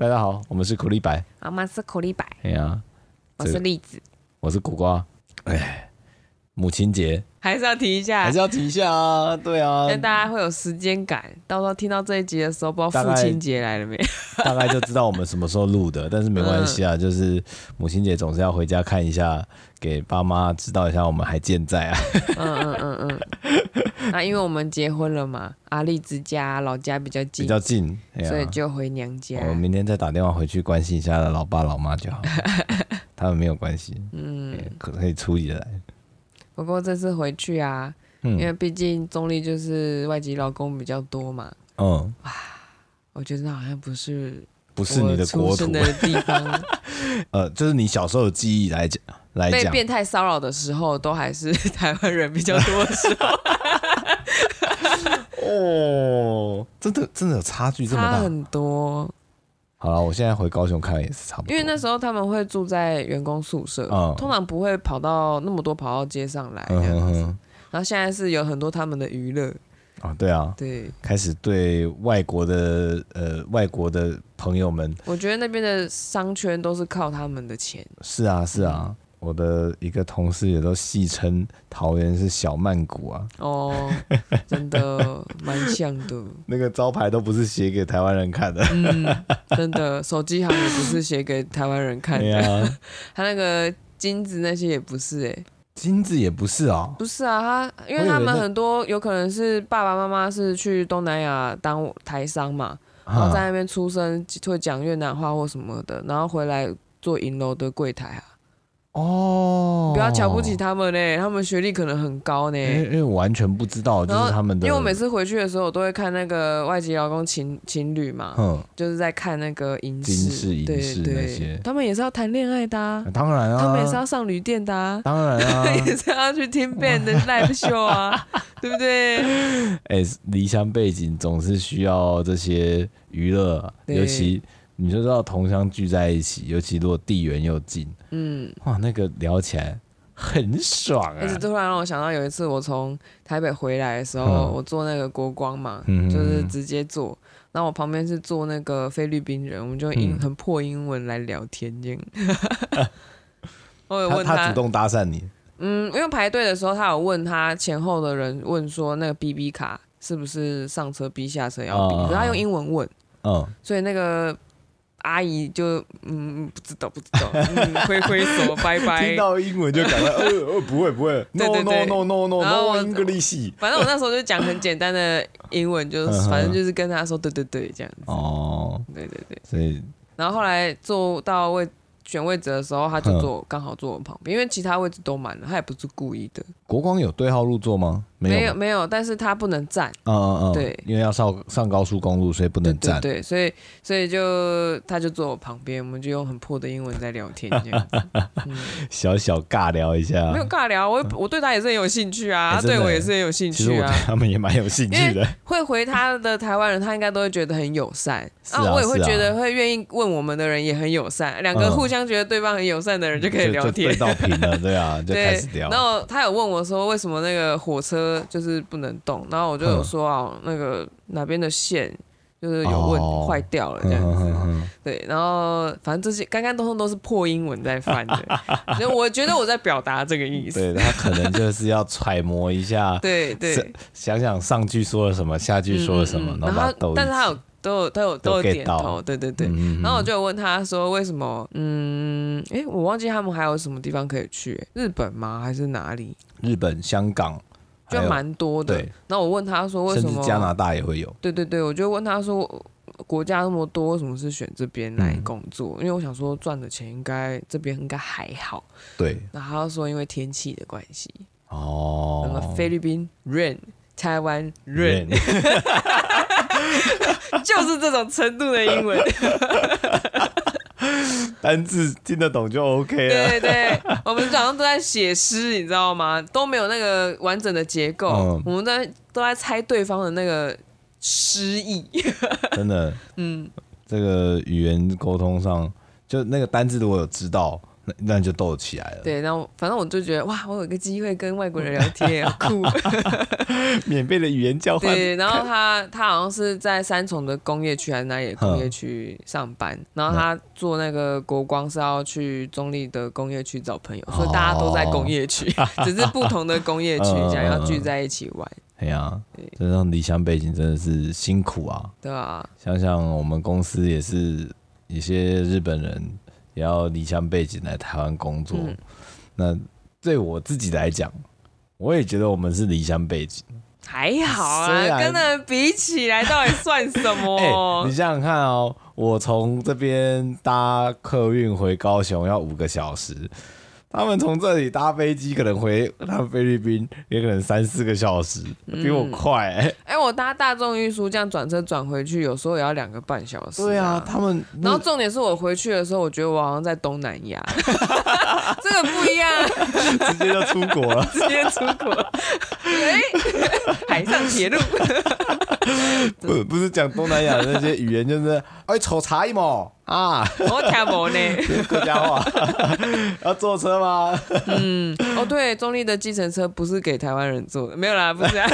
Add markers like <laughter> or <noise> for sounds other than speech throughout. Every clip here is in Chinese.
大家好，我们是苦力白，阿妈是苦力白。哎呀，我是栗子，我是苦瓜。哎，母亲节还是要提一下，还是要提一下啊，对啊，让大家会有时间感。到时候听到这一集的时候，不知道父亲节来了没？<laughs> 大概就知道我们什么时候录的，但是没关系啊，嗯、就是母亲节总是要回家看一下，给爸妈知道一下我们还健在啊。嗯嗯嗯嗯。<laughs> 那因为我们结婚了嘛，阿丽之家老家比较近，比较近，所以就回娘家。我明天再打电话回去关心一下老爸老妈就好，<laughs> 他们没有关系，嗯，可可以处理的来。不过这次回去啊，因为毕竟中立就是外籍劳工比较多嘛，嗯，哇，我觉得好像不是不是你的国土。的地方，<laughs> 呃，就是你小时候的记忆来讲来讲，被变态骚扰的时候，都还是台湾人比较多的时候。<laughs> 哦，真的真的有差距这么大，差很多。好了，我现在回高雄看也是差不多。因为那时候他们会住在员工宿舍，嗯、通常不会跑到那么多跑到街上来这样子。嗯、哼哼然后现在是有很多他们的娱乐啊，对啊，对，开始对外国的呃外国的朋友们，我觉得那边的商圈都是靠他们的钱。是啊，是啊。嗯我的一个同事也都戏称桃园是小曼谷啊！哦，真的蛮像的。<laughs> 那个招牌都不是写给台湾人看的。嗯，真的，手机行也不是写给台湾人看的。啊、<laughs> 他那个金子那些也不是哎、欸，金子也不是啊、哦。不是啊，他因为他们很多有可能是爸爸妈妈是去东南亚当台商嘛，然后在那边出生会讲越南话或什么的，然后回来做银楼的柜台啊。哦，不要瞧不起他们呢，他们学历可能很高呢。因为我完全不知道，就是他们的。因为我每次回去的时候，我都会看那个外籍劳工情情侣嘛，嗯，就是在看那个影视、影视那些。他们也是要谈恋爱的，当然啊。他们也是要上旅店的，当然啊。<laughs> 也是要去听 band 的 live show 啊，<laughs> 对不对？哎，离乡背景总是需要这些娱乐，尤其。你就知道同乡聚在一起，尤其如果地缘又近，嗯，哇，那个聊起来很爽啊！而且突然让我想到有一次我从台北回来的时候，嗯、我坐那个国光嘛，嗯、就是直接坐，然后我旁边是坐那个菲律宾人，我们就英、嗯、很破英文来聊天这样。<laughs> 我有问他，他主动搭讪你？嗯，因为排队的时候，他有问他前后的人问说那个 BB 卡是不是上车 B 下车要 B，、嗯、可是他用英文问，嗯，所以那个。阿姨就嗯不知道不知道，嗯挥挥手拜拜。听到英文就感觉呃呃不会不会，<laughs> no no no no no no English。反正我那时候就讲很简单的英文，就反正就是跟他说对对对这样子。哦，对对对。所以，然后后来坐到位选位置的时候，他就坐刚好坐我旁边，因为其他位置都满了，他也不是故意的。国光有对号入座吗？没有没有，但是他不能站。嗯嗯嗯，对，因为要上上高速公路，所以不能站。对，所以所以就他就坐我旁边，我们就用很破的英文在聊天，这样子。<laughs> 小小尬聊一下。没有尬聊，我我对他也是很有兴趣啊，他对我也是很有兴趣啊。其实我对他们也蛮有兴趣的。会回他的台湾人，他应该都会觉得很友善。然后我也会觉得会愿意问我们的人也很友善，两个互相觉得对方很友善的人就可以聊天。对到平了，对啊，<laughs> 就开始聊。然后他有问我说，为什么那个火车？就是不能动，然后我就有说啊，那个哪边的线就是有问坏掉了这样子，对，然后反正这些刚刚通通都是破英文在翻的，所以我觉得我在表达这个意思。对，他可能就是要揣摩一下，对对，想想上句说了什么，下句说了什么，然后但是他有都有都有都有点头，对对对，然后我就有问他说为什么，嗯，哎，我忘记他们还有什么地方可以去，日本吗？还是哪里？日本、香港。就蛮多的，然后我问他说：“为什么加拿大也会有？”对对对，我就问他说：“国家那么多，为什么是选这边来工作？”因为我想说赚的钱应该这边应该还好。对，然后他说因为天气的关系。哦。那么菲律宾 rain，台湾 rain，<laughs> <laughs> 就是这种程度的英文。<laughs> 单字听得懂就 OK 了。对对对，我们早上都在写诗，你知道吗？都没有那个完整的结构，嗯、我们在都在猜对方的那个诗意。<laughs> 真的，嗯，这个语言沟通上，就那个单字如果有知道，那那就斗起来了。对，然后反正我就觉得哇，我有个机会跟外国人聊天，好酷，<laughs> 免费的语言交换。对，然后他他好像是在三重的工业区还是哪里的工业区上班，然后他做那个国光是要去中立的工业区找朋友，所以大家都在工业区，只是不同的工业区，<laughs> 想要聚在一起玩。哎呀，这让离乡背景真的是辛苦啊。对啊，想想我们公司也是一些日本人。也要离乡背景来台湾工作，嗯、那对我自己来讲，我也觉得我们是离乡背景，还好啊，跟人比起来，到底算什么？欸、<laughs> 你想想看哦，我从这边搭客运回高雄要五个小时。他们从这里搭飞机可能回他们菲律宾，也可能三四个小时，比我快、欸。<laughs> 哎、嗯欸，我搭大众运输这样转车转回去，有时候也要两个半小时、啊。对啊，他们。然后重点是我回去的时候，我觉得我好像在东南亚，<laughs> 这个不一样，直接就出国了，<laughs> 直接出国。哎，海上铁路。<laughs> 不不是讲东南亚的那些语言，就是哎，炒茶一毛。啊，我听不呢，<laughs> 客家话，<laughs> 要坐车吗？嗯，哦对，中立的计程车不是给台湾人坐的，没有啦，不是、啊，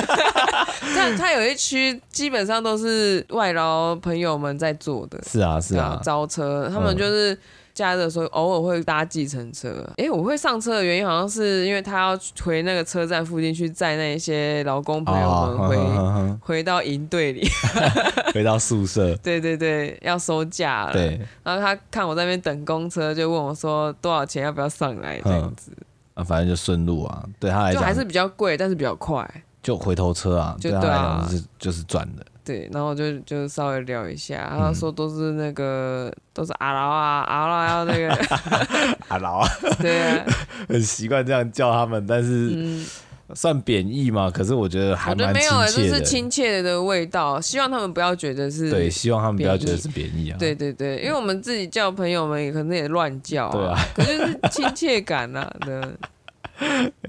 但它有一区基本上都是外劳朋友们在坐的，是啊是啊，招车，他们就是。嗯假日的时候偶尔会搭计程车，哎、欸，我会上车的原因好像是因为他要回那个车站附近去载那些劳工朋友们回、哦、回到营队里，<laughs> 回到宿舍。<laughs> 对对对，要收假了。对，然后他看我在那边等公车，就问我说多少钱，要不要上来这样子。啊，反正就顺路啊，对他来讲就还是比较贵，但是比较快。就回头车啊，就对他来讲是就是赚的。对，然后就就稍微聊一下，他说都是那个、嗯、都是阿劳啊，阿劳要那个 <laughs> 阿劳啊，对啊，<laughs> 很习惯这样叫他们，但是、嗯、算贬义嘛？可是我觉得还蛮亲切的，没有，就是亲切的味道。希望他们不要觉得是对，希望他们不要觉得是贬义啊。对对对，因为我们自己叫朋友们也可能也乱叫、啊，对啊，可是是亲切感啊 <laughs> 对。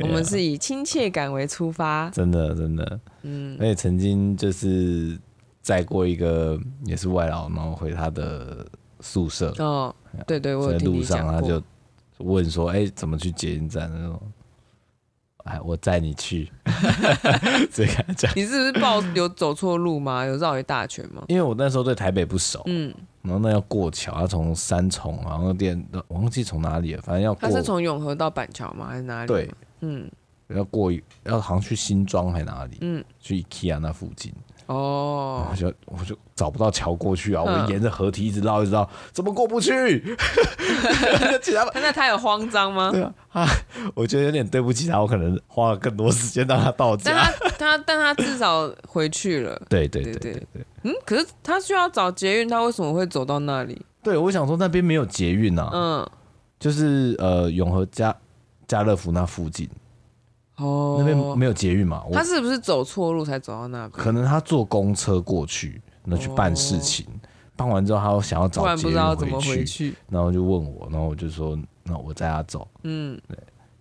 我们是以亲切感为出发，真的真的，嗯，而且曾经就是。载过一个也是外劳，然后回他的宿舍。哦，对对，我在路上他就问说：“哎，怎么去捷运站？”那种，哎，我载你去。<laughs> <laughs> 这样你是不是报有走错路吗？有绕一大圈吗？因为我那时候对台北不熟，嗯，然后那要过桥，要从三重，然后电忘记从哪里了，反正要过。他是从永和到板桥吗？还是哪里？对，嗯，要过要好像去新庄还是哪里？嗯，去 IKEA 那附近。哦，我就我就找不到桥过去啊！我沿着河堤一直绕，一直绕，怎么过不去？<laughs> <laughs> 那他有慌张吗？对啊，我觉得有点对不起他，我可能花了更多时间让他到家。但他他但他至少回去了。<laughs> 对对对对对，对。嗯，可是他需要找捷运，他为什么会走到那里？对，我想说那边没有捷运啊。嗯，就是呃永和家家乐福那附近。哦，那边没有捷运嘛？他是不是走错路才走到那边？可能他坐公车过去，那去办事情，哦、办完之后他想要找捷运回去，然后就问我，然后我就说，那我载他走。嗯，对，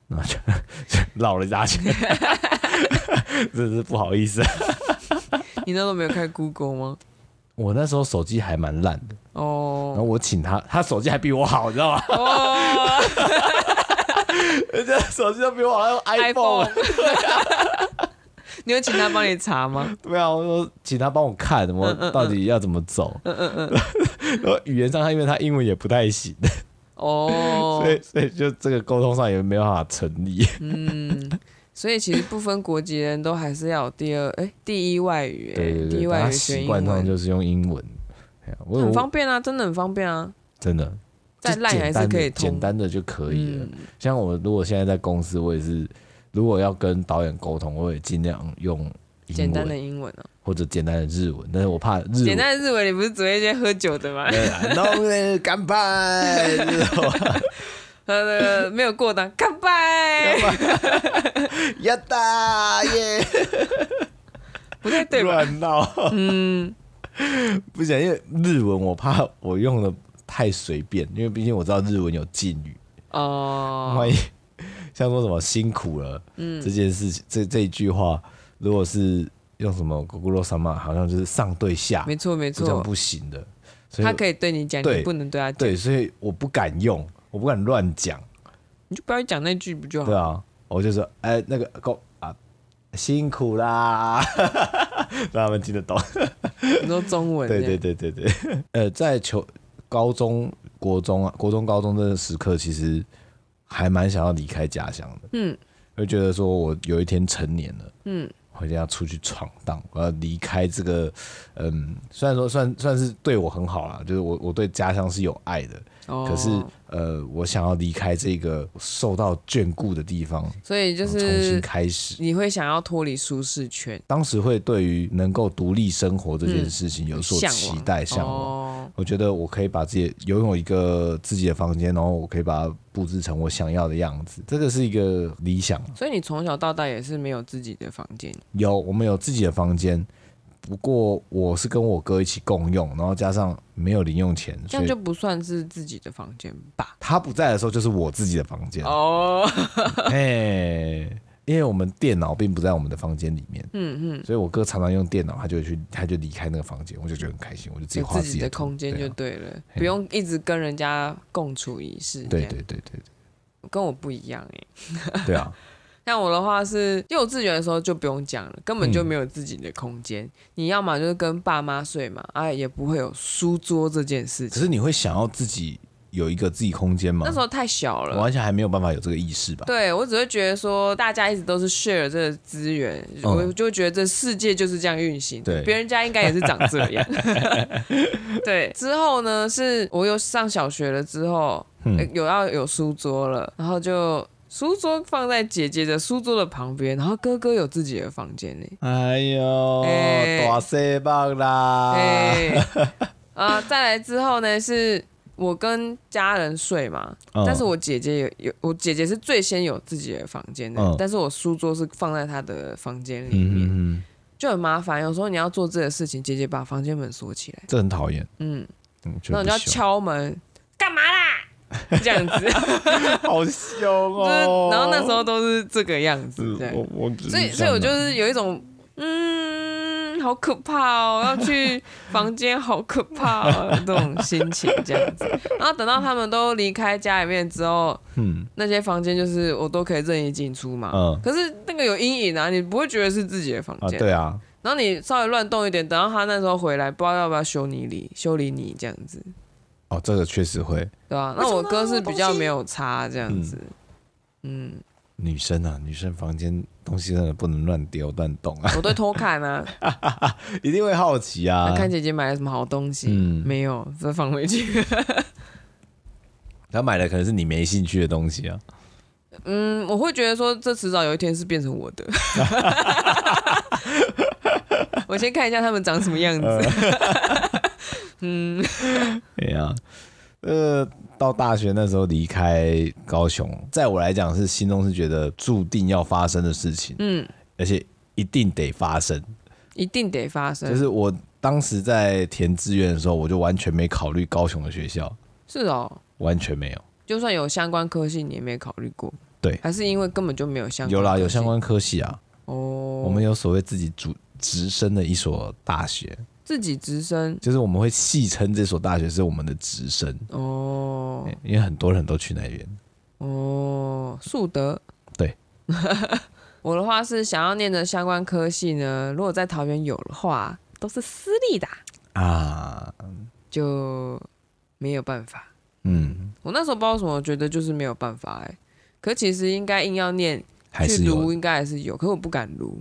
然后就绕了一大圈，<laughs> 真是不好意思。你那时候没有开 Google 吗？我那时候手机还蛮烂的哦，然后我请他，他手机还比我好，你知道吗？哦 <laughs> 人家手机都比我还用 iPhone，<laughs> 你有请他帮你查吗？对啊，我说请他帮我看，我到底要怎么走。嗯嗯嗯。<laughs> 然后语言上，他因为他英文也不太行，哦，所以所以就这个沟通上也没有办法成立。嗯，所以其实不分国籍的人都还是要有第二哎第一外语，对对对，第一外语学英文，习惯上就是用英文，很方便啊，真的很方便啊，真的。再烂还是可以简单的就可以了。嗯、像我如果现在在公司，我也是，如果要跟导演沟通，我也尽量用简单的英文啊，或者简单的日文。但是我怕日文简单的日文，你不是昨天先喝酒的吗？<laughs> 对啊，干杯，呃，<laughs> 没有过档，干杯，呀哒耶，不太对吧？乱闹，嗯，不行，因为日文我怕我用的。太随便，因为毕竟我知道日文有敬语哦。万一像说什么辛苦了，嗯，这件事情这这一句话，如果是用什么ご苦労様，好像就是上对下，没错没错，这样不行的。所以他可以对你讲，你不能对他讲。对，所以我不敢用，我不敢乱讲，你就不要讲那句不就好？对啊，我就说，哎，那个够啊，辛苦啦，<laughs> 让他们听得懂。你说中文？对对对对对。<laughs> 呃，在求高中、国中啊，国中、高中这个时刻，其实还蛮想要离开家乡的。嗯，会觉得说我有一天成年了。嗯。我一定要出去闯荡，我要离开这个，嗯，虽然说算算是对我很好啦，就是我我对家乡是有爱的，哦、可是呃，我想要离开这个受到眷顾的地方，所以就是重新开始。你会想要脱离舒适圈，当时会对于能够独立生活这件事情有所期待、向往。我觉得我可以把自己拥有一个自己的房间，然后我可以把它布置成我想要的样子，这个是一个理想。所以你从小到大也是没有自己的房间？有，我们有自己的房间，不过我是跟我哥一起共用，然后加上没有零用钱，这样就不算是自己的房间吧？他不在的时候就是我自己的房间哦。哎。因为我们电脑并不在我们的房间里面，嗯嗯，所以我哥常常用电脑，他就去，他就离开那个房间，我就觉得很开心，我就自己画自己的空间就对了，不用一直跟人家共处一室。对对对对，跟我不一样哎。对啊，像我的话是幼稚园的时候就不用讲了，根本就没有自己的空间。你要么就是跟爸妈睡嘛，啊，也不会有书桌这件事情。可是你会想要自己。有一个自己空间吗？那时候太小了，完全还没有办法有这个意识吧。对，我只会觉得说，大家一直都是 share 这个资源，嗯、我就会觉得这世界就是这样运行。对，别人家应该也是长这样。<laughs> 对，之后呢，是我又上小学了之后，有要有书桌了，然后就书桌放在姐姐的书桌的旁边，然后哥哥有自己的房间呢。哎呦，欸、大西棒啦！哎，<laughs> 啊，再来之后呢是。我跟家人睡嘛，嗯、但是我姐姐有有，我姐姐是最先有自己的房间的，嗯、但是我书桌是放在她的房间里面，嗯嗯、就很麻烦。有时候你要做这个事情，姐姐把房间门锁起来，这很讨厌。嗯，然后你要敲门，干嘛啦？<laughs> 这样子，<laughs> 好凶哦。然后那时候都是这个样子，对，所以所以我就是有一种，嗯。好可怕哦！要去房间，好可怕哦，这种心情这样子。<laughs> 然后等到他们都离开家里面之后，嗯，那些房间就是我都可以任意进出嘛。嗯，可是那个有阴影啊，你不会觉得是自己的房间。对啊。然后你稍微乱动一点，等到他那时候回来，不知道要不要修理你理修理你这样子。哦，这个确实会。对啊，那我哥是比较没有差这样子。嗯。女生啊，女生房间东西真的不能乱丢乱动啊！我都偷看啊，<laughs> 一定会好奇啊，看姐姐买了什么好东西。嗯，没有，再放回去。<laughs> 他买的可能是你没兴趣的东西啊。嗯，我会觉得说，这迟早有一天是变成我的。<laughs> 我先看一下他们长什么样子。嗯，对呀。呃，到大学那时候离开高雄，在我来讲是心中是觉得注定要发生的事情，嗯，而且一定得发生，一定得发生。就是我当时在填志愿的时候，我就完全没考虑高雄的学校，是哦，完全没有，就算有相关科系，你也没考虑过，对，还是因为根本就没有相关，有啦，有相关科系啊，哦，我们有所谓自己主直升的一所大学。自己直升，就是我们会戏称这所大学是我们的直升。哦，因为很多人都去那边。哦。树德。对，<laughs> 我的话是想要念的相关科系呢，如果在桃园有的话，都是私立的啊，就没有办法。嗯，我那时候不知道什么，我觉得就是没有办法哎。可其实应该硬要念去读，应该还是有，可是我不敢读。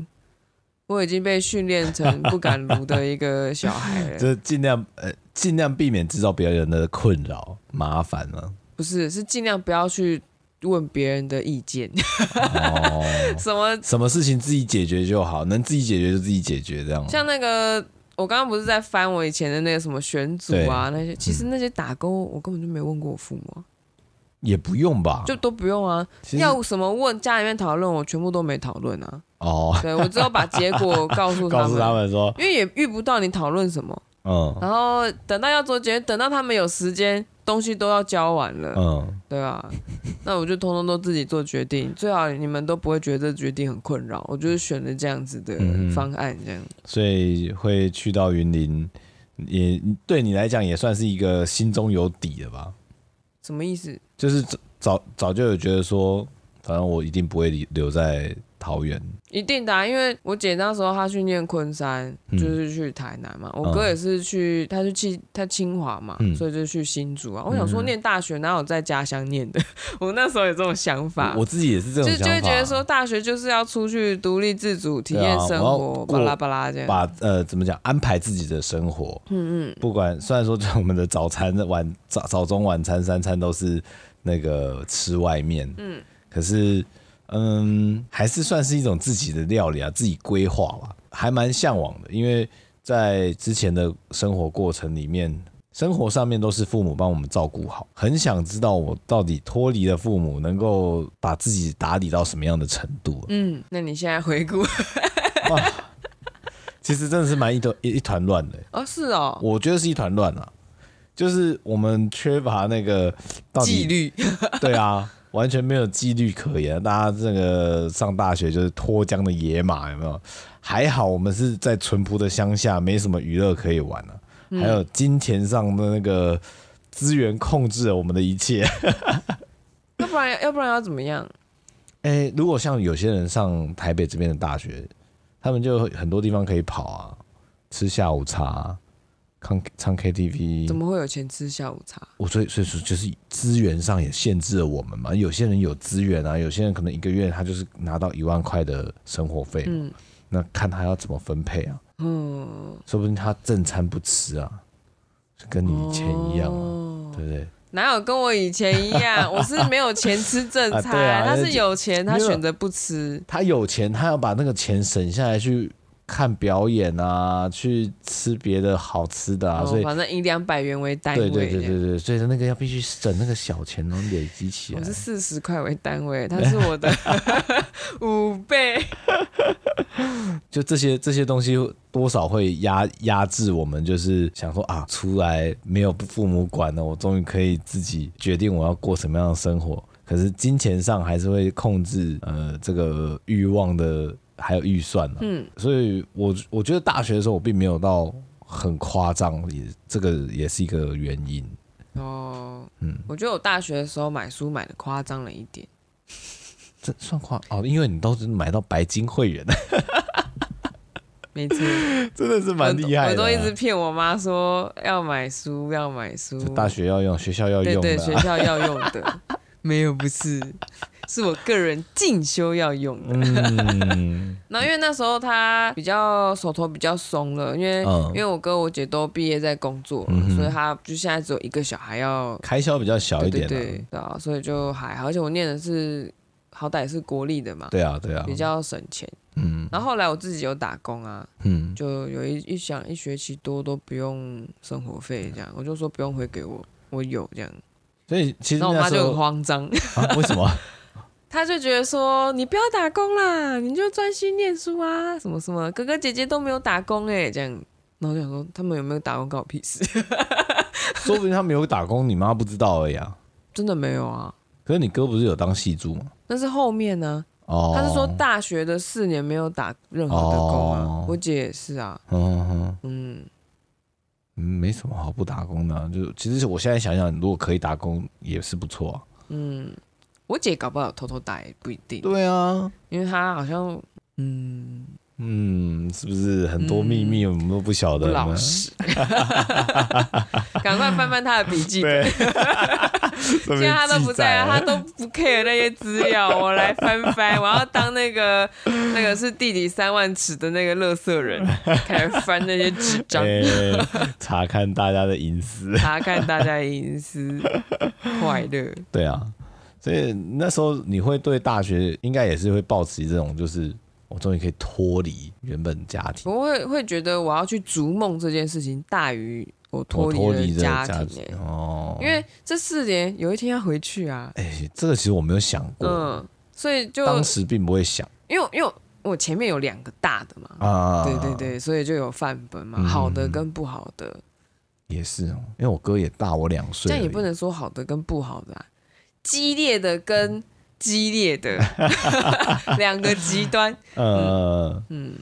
我已经被训练成 <laughs> 不敢撸的一个小孩了，就是尽量呃尽量避免制造别人的困扰麻烦了。不是，是尽量不要去问别人的意见。哦，<laughs> 什么什么事情自己解决就好，能自己解决就自己解决这样。像那个，我刚刚不是在翻我以前的那个什么选组啊那些，其实那些打勾我根本就没问过我父母。也不用吧，就都不用啊。要什么问家里面讨论，我全部都没讨论啊。哦，对，我只有把结果 <laughs> 告诉他们，告诉他们说，因为也遇不到你讨论什么。嗯，然后等到要做决定，等到他们有时间，东西都要交完了。嗯，对啊，那我就通通都自己做决定，最好你们都不会觉得这决定很困扰。我就是选了这样子的方案，这样。所以会去到云林，也对你来讲也算是一个心中有底的吧？什么意思？就是早早就有觉得说，反正我一定不会留留在。桃园一定的、啊，因为我姐那时候她去念昆山，嗯、就是去台南嘛。我哥也是去，他是去他清华嘛，嗯、所以就去新竹啊。我想说念大学哪有在家乡念的？<laughs> 我那时候有这种想法。我，自己也是这种想法，就就会觉得说大学就是要出去独立自主体验生活，巴拉巴拉这样。把呃怎么讲安排自己的生活，嗯嗯。不管虽然说我们的早餐晚早早中晚餐三餐都是那个吃外面，嗯，可是。嗯，还是算是一种自己的料理啊，自己规划吧，还蛮向往的。因为在之前的生活过程里面，生活上面都是父母帮我们照顾好，很想知道我到底脱离了父母，能够把自己打理到什么样的程度。嗯，那你现在回顾，哇，其实真的是蛮一团一团乱的。哦，是哦，我觉得是一团乱啊，就是我们缺乏那个纪律。对啊。完全没有纪律可言，大家这个上大学就是脱缰的野马，有没有？还好我们是在淳朴的乡下，没什么娱乐可以玩了、啊。嗯、还有金钱上的那个资源控制了我们的一切。<laughs> 要不然，要不然要怎么样？哎、欸，如果像有些人上台北这边的大学，他们就很多地方可以跑啊，吃下午茶。唱唱 KTV，怎么会有钱吃下午茶？我所以所以说就是资源上也限制了我们嘛。有些人有资源啊，有些人可能一个月他就是拿到一万块的生活费，嗯，那看他要怎么分配啊？嗯，说不定他正餐不吃啊，跟你以前一样啊，哦、对不对？哪有跟我以前一样？<laughs> 我是没有钱吃正餐，啊啊、他是有钱，他选择不吃。他有钱，他要把那个钱省下来去。看表演啊，去吃别的好吃的啊，哦、所以反正以两百元为单位。对对对对对，所以那个要必须省那个小钱，能累积起来。我是四十块为单位，它是我的 <laughs> 五倍。就这些这些东西多少会压压制我们，就是想说啊，出来没有父母管了，我终于可以自己决定我要过什么样的生活。可是金钱上还是会控制呃这个欲望的。还有预算呢，嗯，所以我我觉得大学的时候我并没有到很夸张，也这个也是一个原因。哦，嗯，我觉得我大学的时候买书买的夸张了一点，这算夸哦，因为你都是买到白金会员，<laughs> 没错，真的是蛮厉害的啊。我都一直骗我妈说要买书，要买书，大学要用，学校要用，对对，学校要用的，<laughs> 没有不是。是我个人进修要用的，嗯，<laughs> 那因为那时候他比较手头比较松了，因为、嗯、因为我哥我姐都毕业在工作，嗯、所以他就现在只有一个小孩要开销比较小一点，啊，对对对，对啊，所以就还好，而且我念的是好歹是国立的嘛，对啊对啊，比较省钱，嗯，然后后来我自己有打工啊，嗯，就有一一想一学期多都不用生活费这样，我就说不用回给我，我有这样，所以其实那我妈就很慌张，啊，为什么？<laughs> 他就觉得说，你不要打工啦，你就专心念书啊，什么什么，哥哥姐姐都没有打工哎，这样，然后就想说他们有没有打工关我屁事，<laughs> 说不定他没有打工，你妈不知道而已啊，真的没有啊。可是你哥不是有当戏助吗？那是后面呢、啊，哦，他是说大学的四年没有打任何的工啊，哦、我姐也是啊，嗯哼嗯嗯，没什么好不打工的、啊，就其实我现在想想，如果可以打工也是不错啊，嗯。我姐搞不好偷偷打也不一定。对啊，因为她好像，嗯嗯，是不是很多秘密我们都不晓得？不老实，<laughs> 赶快翻翻他的笔记本。<laughs> 现在他都不在啊，她都不 care 那些资料，我来翻翻。我要当那个 <laughs> 那个是地底三万尺的那个乐色人，开始翻那些纸张，欸，查看大家的隐私，查看大家的隐私，快乐。对啊。所以那时候你会对大学应该也是会抱持这种，就是我终于可以脱离原本家庭。我会会觉得我要去逐梦这件事情大于我脱离家庭，家庭哦。因为这四年有一天要回去啊。哎、欸，这个其实我没有想过。嗯，所以就当时并不会想，因为因为我前面有两个大的嘛。啊，对对对，所以就有范本嘛，好的跟不好的。嗯、也是哦，因为我哥也大我两岁，但也不能说好的跟不好的啊。激烈的跟激烈的 <laughs> 两个极端，呃，嗯，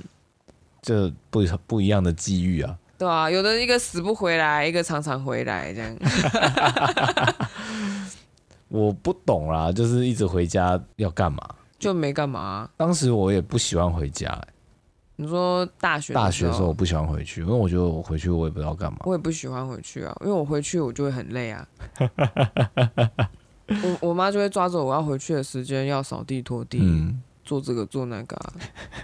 这不不一样的际遇啊。对啊，有的一个死不回来，一个常常回来这样。<laughs> 我不懂啦，就是一直回家要干嘛？就没干嘛、啊。当时我也不喜欢回家、欸。你说大学大学的时候我不喜欢回去，因为我觉得我回去我也不知道干嘛。我也不喜欢回去啊，因为我回去我就会很累啊。<laughs> 我我妈就会抓着我要回去的时间，要扫地拖地，嗯、做这个做那个、啊，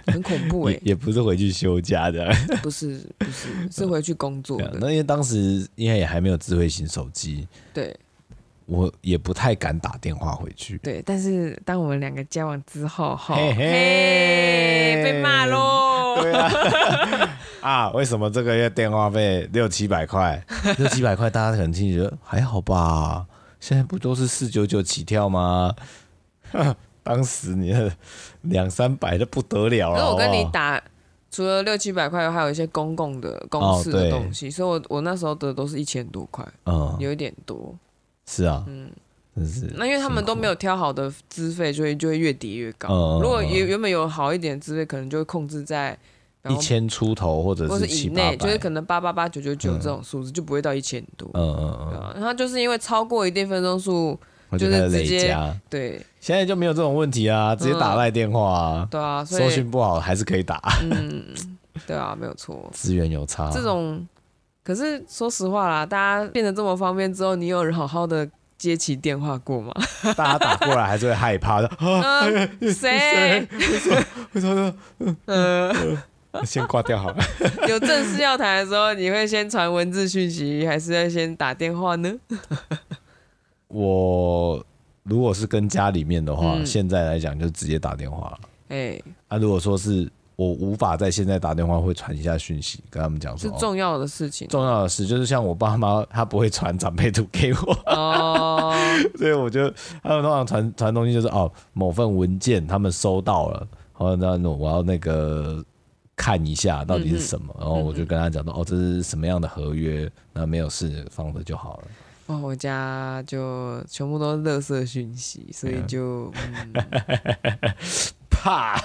很恐怖哎、欸。也不是回去休假的，<laughs> 不是不是是回去工作的。那因为当时应该也还没有智慧型手机，对，我也不太敢打电话回去。对，但是当我们两个交往之后，嘿嘿，被骂喽。<laughs> 对啊，<laughs> 啊，为什么这个月电话费六七百块？六七百块，大家可能听觉得还好吧？现在不都是四九九起跳吗？<laughs> 当时你的两三百的不得了了。可是我跟你打，除了六七百块，还有一些公共的公司的东西，哦、所以我我那时候得都是一千多块，嗯，有一点多。是啊，嗯。是那因为他们都没有挑好的资费，所以就会越叠越高。嗯、如果原原本有好一点资费，可能就会控制在一千出头或者是以内，就是可能八八八九九九这种数字，就不会到一千多。嗯嗯嗯。然后就是因为超过一定分钟数，就是累加对。现在就没有这种问题啊，直接打来电话啊。嗯、对啊，收讯不好还是可以打。嗯，对啊，没有错。资源有差。这种，可是说实话啦，大家变得这么方便之后，你有人好好的。接起电话过吗？大家打过来还是会害怕的。<laughs> 谁？<laughs> 为什么？<laughs> 嗯，<laughs> 先挂掉好了。<laughs> 有正事要谈的时候，你会先传文字讯息，还是要先打电话呢？<laughs> 我如果是跟家里面的话，嗯、现在来讲就直接打电话了。哎、欸，啊，如果说是。我无法在现在打电话，会传一下讯息，跟他们讲说，是重要的事情。重要的事就是像我爸妈，他不会传长辈图给我，哦，所以我就他们通常传传东西就是哦，某份文件他们收到了，然后那我要那个看一下到底是什么，嗯、然后我就跟他讲说，哦，这是什么样的合约，那没有事放着就好了。哦，我家就全部都是垃圾讯息，所以就、嗯、<laughs> 怕，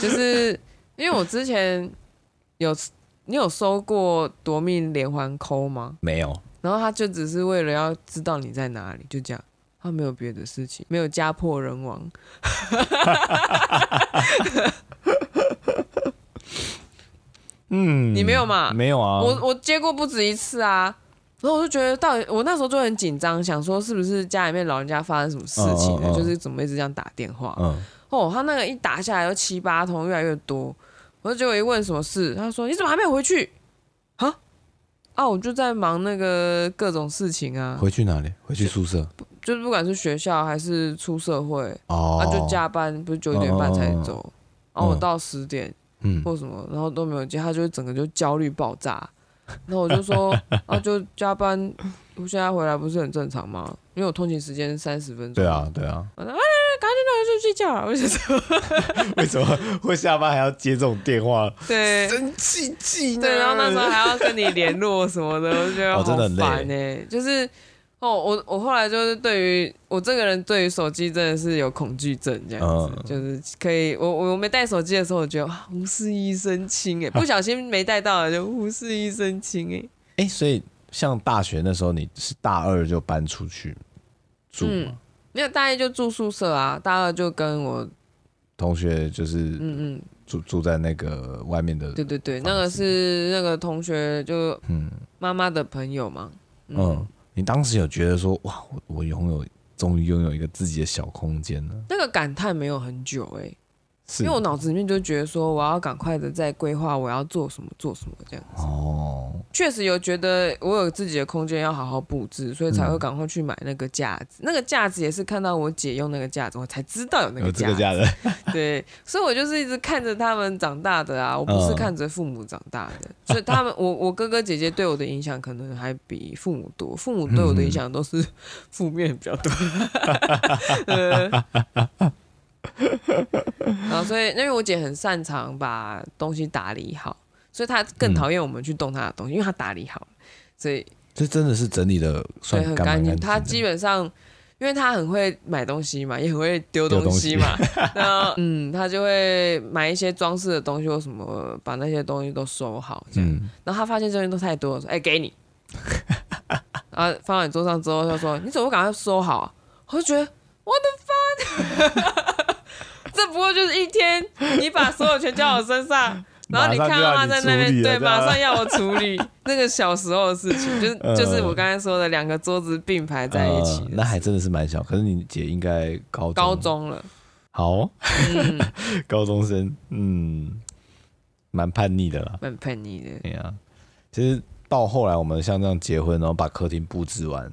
就是。因为我之前有你有收过夺命连环 call 吗？没有。然后他就只是为了要知道你在哪里，就这样，他没有别的事情，没有家破人亡。<laughs> 嗯，你没有嘛？没有啊。我我接过不止一次啊。然后我就觉得，到底我那时候就很紧张，想说是不是家里面老人家发生什么事情了，嗯嗯嗯、就是怎么一直这样打电话。嗯。哦，他那个一打下来就七八通，越来越多。我就结果一问什么事，他说：“你怎么还没有回去？”啊啊！我就在忙那个各种事情啊。回去哪里？回去宿舍。就，是不管是学校还是出社会，哦、啊，就加班，不是九点半才走，嗯、然后我到十点，嗯，或什么，然后都没有接，他就整个就焦虑爆炸。然后我就说：“ <laughs> 啊，就加班，我现在回来不是很正常吗？因为我通勤时间三十分钟。”对啊，对啊。我说，哎赶紧让他去睡觉了，为什么？<laughs> 为什么会下班还要接这种电话？对，生气气。对，然后那时候还要跟你联络什么的，我就觉得好烦呢、欸。就是哦，我我后来就是对于我这个人，对于手机真的是有恐惧症这样子，嗯、就是可以我我没带手机的时候，我觉得无事一身轻哎，不小心没带到了就无事一身轻哎。哎、欸，所以像大学那时候，你是大二就搬出去住吗？嗯没有大一就住宿舍啊，大二就跟我同学就是嗯嗯住住在那个外面的。对对对，那个是那个同学就嗯妈妈的朋友嘛。嗯，嗯，你当时有觉得说哇，我我拥有终于拥有一个自己的小空间了？那个感叹没有很久哎、因为我脑子里面就觉得说，我要赶快的在规划我要做什么做什么这样子。哦，确实有觉得我有自己的空间要好好布置，所以才会赶快去买那个架子。嗯、那个架子也是看到我姐用那个架子，我才知道有那个架子。架子 <laughs> 对，所以我就是一直看着他们长大的啊，我不是看着父母长大的。嗯、所以他们，我我哥哥姐姐对我的影响可能还比父母多，父母对我的影响都是 <laughs> 负面比较多。<laughs> 嗯 <laughs> 然后，所以因为我姐很擅长把东西打理好，所以她更讨厌我们去动她的东西，嗯、因为她打理好，所以这真的是整理的算很干净。她基本上，因为她很会买东西嘛，也很会丢东西嘛，西 <laughs> 然后嗯，<laughs> 她就会买一些装饰的东西或什么，把那些东西都收好这样。嗯、然后她发现这些都太多了，说：“哎、欸，给你。”然后放在你桌上之后，她说：“你怎么不赶快收好？”啊我就觉得我的妈，<laughs> 这不过就是一天，你把所有权交我身上。<laughs> 然后你看到他在那边，对，马上 <laughs> 要我处理那个小时候的事情，就是就是我刚才说的两个桌子并排在一起，那还真的是蛮小。可是你姐应该高中高中了，好，高中生，嗯，蛮叛逆的啦，蛮叛逆的。对呀，其实到后来我们像这样结婚，然后把客厅布置完。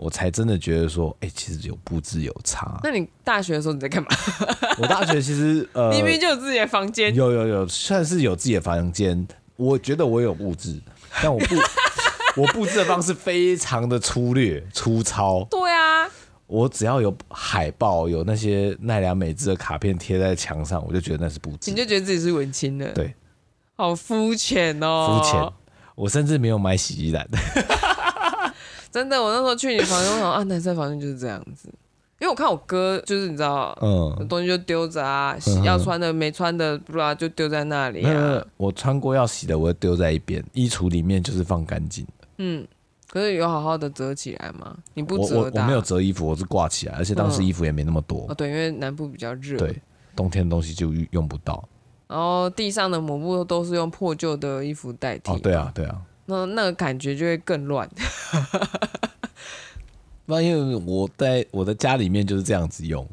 我才真的觉得说，哎、欸，其实有布置有差。那你大学的时候你在干嘛？<laughs> 我大学其实呃，<laughs> 明明就有自己的房间。有有有，算是有自己的房间。我觉得我有布置，但我布 <laughs> 我布置的方式非常的粗略粗糙。对啊，我只要有海报，有那些奈良美智的卡片贴在墙上，我就觉得那是布置。你就觉得自己是文青的？对，好肤浅哦，肤浅。我甚至没有买洗衣篮。真的，我那时候去你房间，我想啊，男生房间就是这样子，因为我看我哥就是你知道，嗯，东西就丢着啊，洗要穿的没穿的，不知道就丢在那里啊。我穿过要洗的，我会丢在一边，衣橱里面就是放干净的。嗯，可是有好好的折起来吗？你不折？我我没有折衣服，我是挂起来，而且当时衣服也没那么多。哦，对，因为南部比较热，对，冬天的东西就用不到。然后地上的抹布都是用破旧的衣服代替。哦，对啊，对啊。那那个感觉就会更乱。<laughs> 那因为我在我的家里面就是这样子用，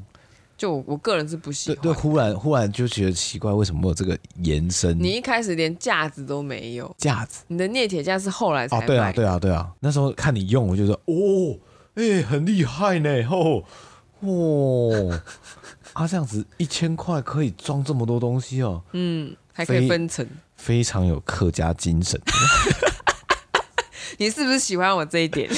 就我个人是不喜欢。对，忽然忽然就觉得奇怪，为什么会有这个延伸？你一开始连架子都没有，架子？你的镍铁架是后来才。哦，对啊，对啊，对啊。那时候看你用，我就说哦，哎、欸，很厉害呢，哦哦，<laughs> 啊，这样子一千块可以装这么多东西哦。嗯，还可以分层，非常有客家精神。你是不是喜欢我这一点？<laughs>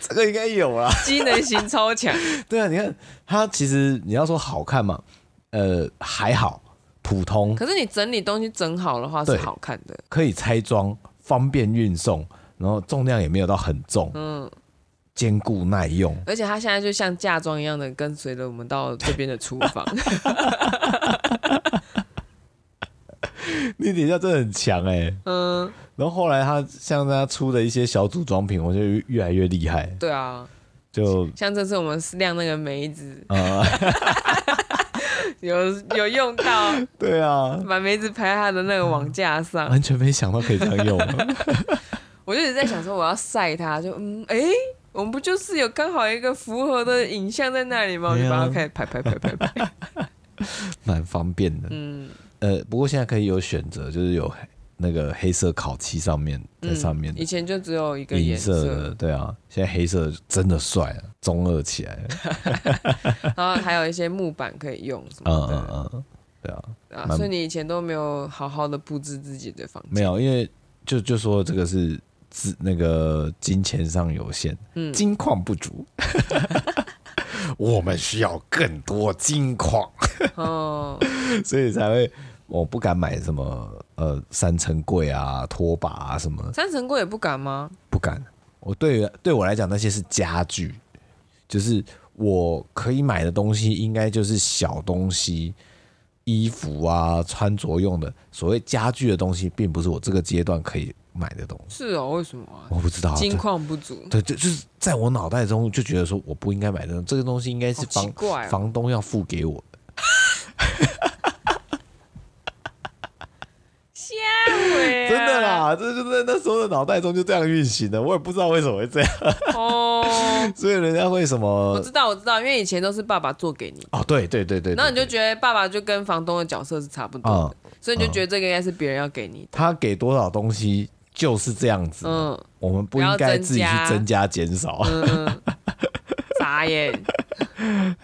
这个应该有啊，机能型超强。<laughs> 对啊，你看它其实你要说好看嘛，呃，还好，普通。可是你整理东西整好的话是好看的，可以拆装，方便运送，然后重量也没有到很重，嗯，坚固耐用。而且它现在就像嫁妆一样的跟随着我们到这边的厨房。<laughs> 你底下真的很强哎、欸，嗯。然后后来他像他出的一些小组装品，我觉得越来越厉害。对啊，就像这次我们晾那个梅子，嗯、<laughs> 有有用到。对啊，把梅子排在他的那个网架上，完全没想到可以这样用。<laughs> 我就一直在想说，我要晒它，就嗯，哎，我们不就是有刚好一个符合的影像在那里吗？我就把它开始拍拍拍拍拍，<laughs> 蛮方便的。嗯，呃，不过现在可以有选择，就是有。那个黑色烤漆上面在上面、嗯，以前就只有一个颜色的，对啊，现在黑色真的帅了，中二起来了。<laughs> 然后还有一些木板可以用什么的，嗯嗯嗯，对啊，啊，所以你以前都没有好好的布置自己的房间？没有，因为就就说这个是资那个金钱上有限，嗯，金矿不足，<laughs> 我们需要更多金矿，哦，<laughs> 所以才会。我不敢买什么呃三层柜啊、拖把啊什么。三层柜也不敢吗？不敢。我对对我来讲，那些是家具，就是我可以买的东西，应该就是小东西，衣服啊、穿着用的。所谓家具的东西，并不是我这个阶段可以买的东西。是哦，为什么啊？我不知道。金矿不足。对就，就是在我脑袋中就觉得说，我不应该买这种这个东西，应该是房、哦、房东要付给我这就在那时候的脑袋中就这样运行的，我也不知道为什么会这样。哦，<laughs> 所以人家为什么？我知道，我知道，因为以前都是爸爸做给你。哦，对对对对。那你就觉得爸爸就跟房东的角色是差不多的，嗯、所以你就觉得这个应该是别人要给你的。他给多少东西就是这样子。嗯，我们不应该自己去增加减少。嗯，<laughs> 傻眼。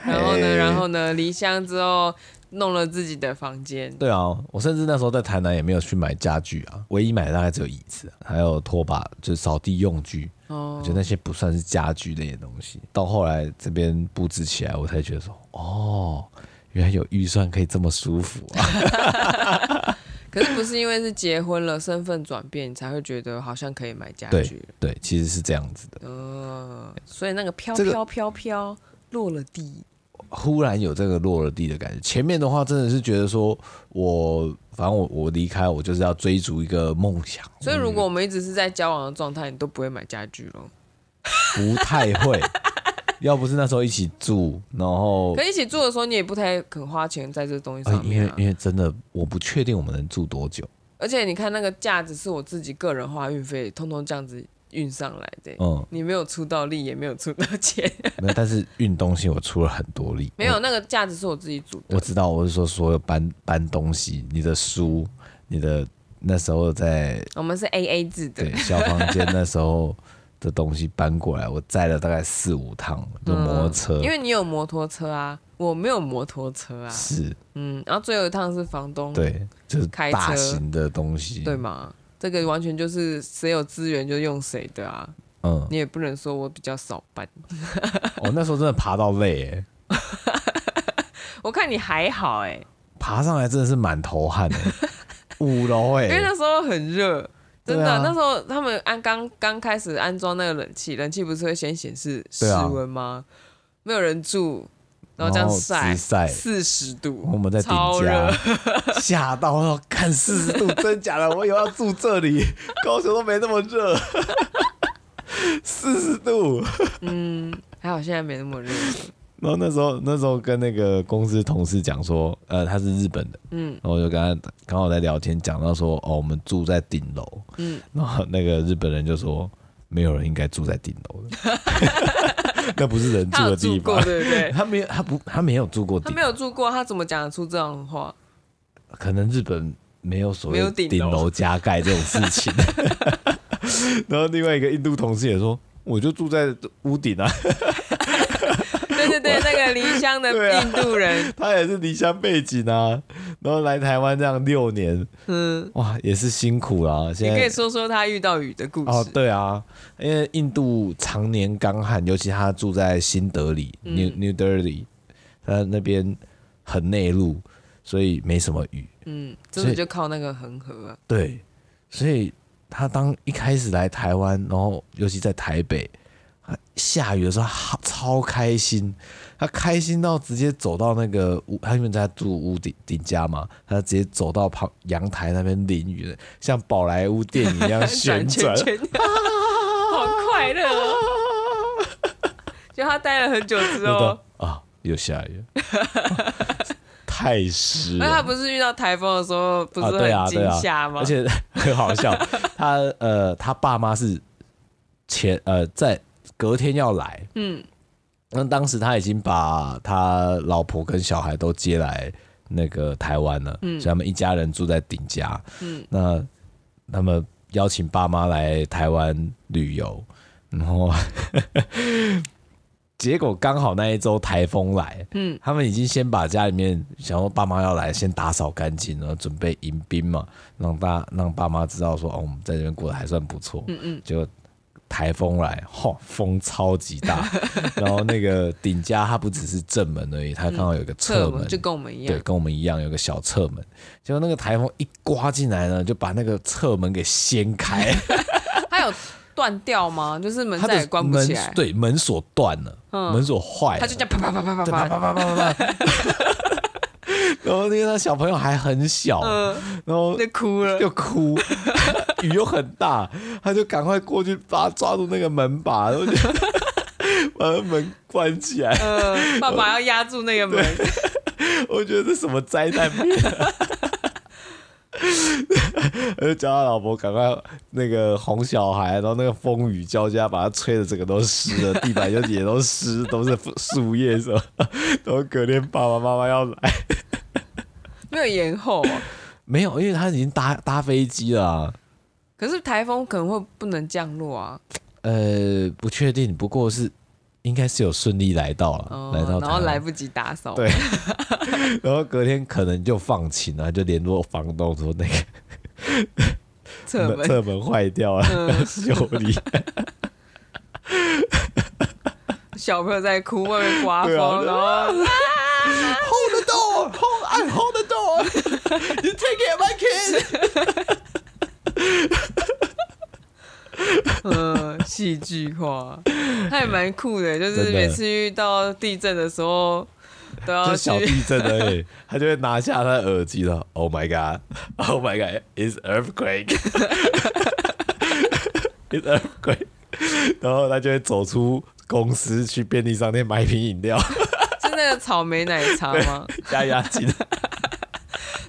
然后呢？然后呢？离乡之后。弄了自己的房间。对啊，我甚至那时候在台南也没有去买家具啊，唯一买的大概只有椅子，还有拖把，就是扫地用具。哦，我觉得那些不算是家具那些东西。到后来这边布置起来，我才觉得说，哦，原来有预算可以这么舒服啊。<laughs> 可是不是因为是结婚了，身份转变，你才会觉得好像可以买家具？对，对，其实是这样子的。呃，所以那个飘飘飘飘落了地。忽然有这个落了地的感觉。前面的话真的是觉得说，我反正我我离开，我就是要追逐一个梦想。所以如果我们一直是在交往的状态，你都不会买家具了？不太会，要不是那时候一起住，然后可一起住的时候，你也不太肯花钱在这东西上面、因为因为真的我不确定我们能住多久。而且你看那个架子是我自己个人花运费，通通这样子运上来的。嗯，你没有出到力，也没有出到钱。<laughs> 没有，但是运东西我出了很多力。<laughs> 没有，那个架子是我自己组的。我知道，我是说所有搬搬东西，你的书，你的那时候在我们是 A A 制的，对，小房间那时候的东西搬过来，我载了大概四五趟的摩托车、嗯。因为你有摩托车啊。我没有摩托车啊，是，嗯，然后最后一趟是房东，对，就是大型的东西，对吗？这个完全就是谁有资源就用谁的啊，嗯，你也不能说我比较少搬，我、哦、那时候真的爬到累哎，<laughs> 我看你还好哎，爬上来真的是满头汗哎，<laughs> 五楼哎，因为那时候很热，真的，啊、那时候他们安刚刚开始安装那个冷气，冷气不是会先显示室温吗？啊、没有人住。然后这样晒四十度，我们在顶家 <laughs> 吓到了，看四十度，<laughs> 真假的？我以为要住这里，高雄都没那么热，<laughs> 四十度。嗯，还好现在没那么热。然后那时候，那时候跟那个公司同事讲说，呃，他是日本的，嗯，然后我就跟他刚好在聊天，讲到说，哦，我们住在顶楼，嗯，然后那个日本人就说，没有人应该住在顶楼的。那不是人住的地方，对不对？<laughs> 他没有，他不，他没有住过。他没有住过，他怎么讲得出这样的话？可能日本没有所谓顶楼加盖这种事情。<laughs> 然后另外一个印度同事也说：“我就住在屋顶啊。”对那个离乡的 <laughs> 印度人，啊、他也是离乡背景啊，然后来台湾这样六年，嗯，哇，也是辛苦啦。现在你可以说说他遇到雨的故事。哦，对啊，因为印度常年干旱，尤其他住在新德里 （New New Delhi），他那边很内陆，所以没什么雨。嗯，真的就靠那个恒河啊。对，所以他当一开始来台湾，然后尤其在台北。下雨的时候，好超开心，他开心到直接走到那个屋，他因为在住屋顶顶家嘛，他直接走到旁阳台那边淋雨，像宝莱坞电影一样旋转，<laughs> <laughs> 好快乐哦！<laughs> 就他待了很久之后，啊，又下雨了，太湿。那他不是遇到台风的时候，不是很惊吓吗？而且很好笑，他呃，他爸妈是前呃在。隔天要来，嗯，那当时他已经把他老婆跟小孩都接来那个台湾了，嗯，所以他们一家人住在顶家，嗯，那他们邀请爸妈来台湾旅游，然后 <laughs> 结果刚好那一周台风来，嗯，他们已经先把家里面想说爸妈要来，先打扫干净，然后准备迎宾嘛，让大让爸妈知道说哦，我们在这边过得还算不错，嗯嗯，就。台风来，嚯，风超级大，<laughs> 然后那个顶家它不只是正门而已，它刚好有个侧门，就跟我们一样，对，跟我们一样有个小侧门。结果那个台风一刮进来呢，就把那个侧门给掀开。<laughs> 它有断掉吗？就是门再也关不起来？对，门锁断了，门锁坏了，它就这样啪啪啪啪啪啪啪啪啪啪。然后那个小朋友还很小，然后就哭了，就哭。<laughs> 雨又很大，他就赶快过去把他抓住那个门把，然后就 <laughs> 把门关起来。嗯，爸爸要压住那个 <laughs> 门。我觉得这什么灾难片啊！他就叫他老婆赶快那个哄小孩，然后那个风雨交加，把他吹的整个都湿了，地板就也都湿，都是树叶什么。然后隔天爸爸妈妈要来，<laughs> 没有延后啊？<laughs> 没有，因为他已经搭搭飞机了啊。可是台风可能会不能降落啊？呃，不确定，不过是应该是有顺利来到了，哦、来到然后来不及打扫，对，<laughs> 然后隔天可能就放晴了，就联络房东说那个侧门侧门坏掉了，嗯、修理。小朋友在哭，外面刮风，啊、然后 Hold the door, hold, I hold <laughs> you take care of my kids. 嗯，<laughs> 戏剧化，他也蛮酷的，就是每次遇到地震的时候都要小地震而已，<laughs> 他就会拿下他的耳机了。Oh my god! Oh my god! It's earthquake! It's earthquake! 然后他就会走出公司去便利商店买一瓶饮料，是那个草莓奶茶吗？压压惊。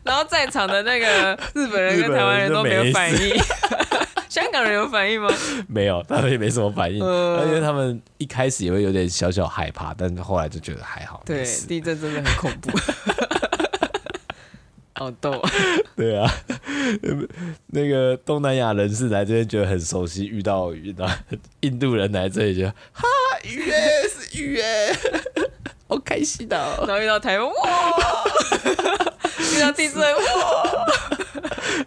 然后在场的那个日本人跟台湾人都没有反应，<laughs> 香港人有反应吗？<laughs> 没有，他们也没什么反应，而且他们一开始也会有点小小害怕，但是后来就觉得还好。对，地震真的很恐怖，好逗。<laughs> 对啊，那个东南亚人士来这边觉得很熟悉，遇到遇到印度人来这里就哈雨耶是雨耶，好开心的。然后遇到台湾哇。遇到地震哇！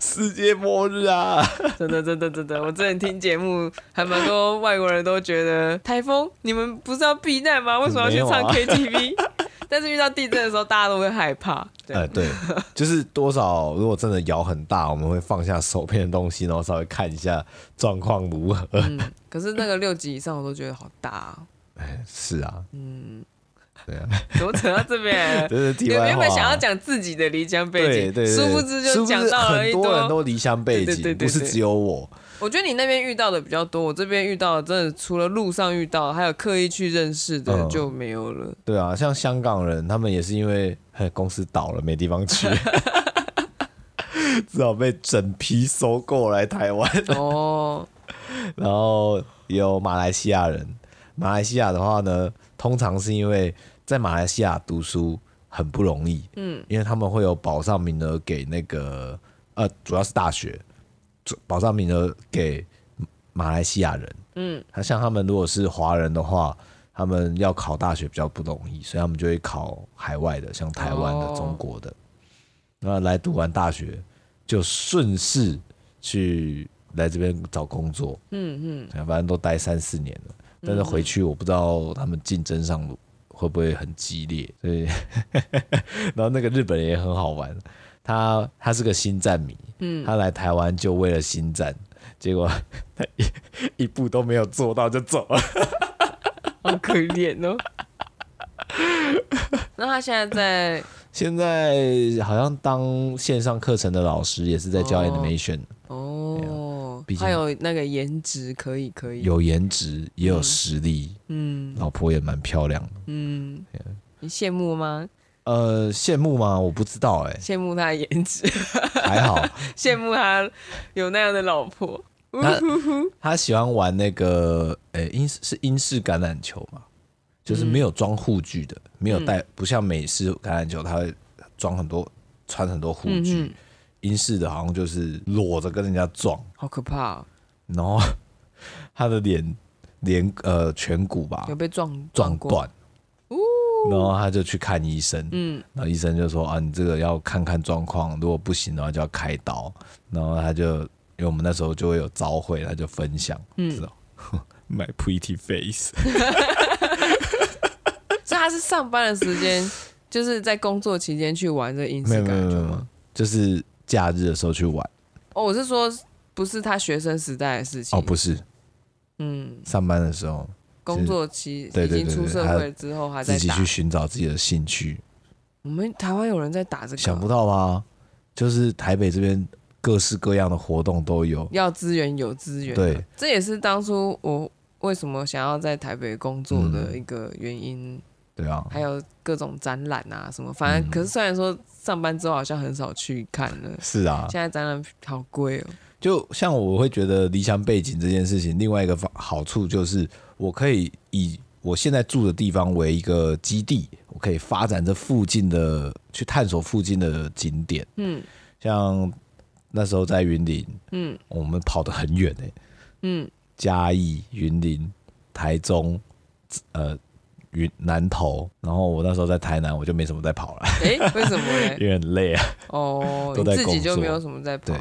世界末日啊！真的，真的，真的！我之前听节目，还蛮多外国人都觉得台风，你们不是要避难吗？为什么要去唱 KTV？、啊、<laughs> 但是遇到地震的时候，大家都会害怕。哎、呃，对，就是多少，如果真的摇很大，我们会放下手边的东西，然后稍微看一下状况如何。嗯，可是那个六级以上，我都觉得好大啊。<laughs> 哎，是啊。嗯。对啊，<laughs> 怎么扯到这边？你有没有想要讲自己的离乡背景对？殊不知就讲到了很多人都离乡背景，不是只有我。我觉得你那边遇到的比较多，我这边遇到的真的除了路上遇到，还有刻意去认识的就没有了。嗯、对啊，像香港人，他们也是因为 <laughs> 公司倒了，没地方去，<laughs> 只好被整批收购来台湾。哦，然后有马来西亚人，马来西亚的话呢，通常是因为。在马来西亚读书很不容易，嗯，因为他们会有保障名额给那个呃，主要是大学，保障名额给马来西亚人，嗯，他像他们如果是华人的话，他们要考大学比较不容易，所以他们就会考海外的，像台湾的、中国的，那来读完大学就顺势去来这边找工作，嗯嗯，反正都待三四年了，但是回去我不知道他们竞争上。会不会很激烈？所以，<laughs> 然后那个日本人也很好玩，他他是个星战迷，嗯，他来台湾就为了星战，结果他一一步都没有做到就走了，<laughs> 好可怜哦。那他现在在？<laughs> 现在好像当线上课程的老师，也是在教 animation 哦。哦还有那个颜值可以可以，有颜值也有实力，嗯，老婆也蛮漂亮的，嗯，你羡慕吗？呃，羡慕吗？我不知道哎，羡慕他的颜值。<laughs> 还好，羡慕他有那样的老婆。他他喜欢玩那个，诶，英是英式橄榄球嘛，就是没有装护具的，没有带，不像美式橄榄球，他会装很多，穿很多护具。英式的好像就是裸着跟人家撞，好可怕啊。然后他的脸脸呃颧骨吧，有被撞撞断，然后他就去看医生，嗯，然后医生就说啊，你这个要看看状况，如果不行的话就要开刀。然后他就因为我们那时候就会有朝会，他就分享，嗯，知道，<laughs> My pretty face。<laughs> 所以他是上班的时间，就是在工作期间去玩这英式橄榄球吗？就是。假日的时候去玩。哦，我是说不是他学生时代的事情。哦，不是，嗯，上班的时候，工作期已经出社会之后还在自己去寻找自己的兴趣。我们台湾有人在打这个，想不到吧？就是台北这边各式各样的活动都有，要资源有资源，对，这也是当初我为什么想要在台北工作的一个原因。对啊，还有各种展览啊什么，反正可是虽然说上班之后好像很少去看了，是啊，现在展览好贵哦。就像我会觉得离乡背景这件事情，另外一个好处就是我可以以我现在住的地方为一个基地，我可以发展这附近的去探索附近的景点。嗯，像那时候在云林，嗯，我们跑得很远哎，嗯，嘉义、云林、台中，呃。云南投，然后我那时候在台南，我就没什么在跑了。哎，为什么呢？<laughs> 因为很累啊。哦，<laughs> 你自己就没有什么在跑。对，